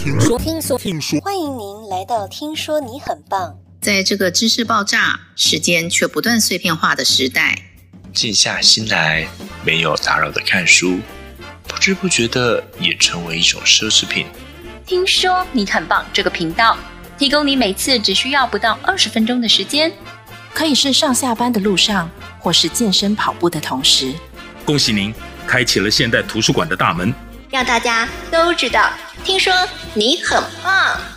说听说听说，欢迎您来到听说你很棒。在这个知识爆炸、时间却不断碎片化的时代，静下心来，没有打扰的看书，不知不觉的也成为一种奢侈品。听说你很棒，这个频道提供你每次只需要不到二十分钟的时间，可以是上下班的路上，或是健身跑步的同时。恭喜您，开启了现代图书馆的大门，让大家都知道。听说你很棒。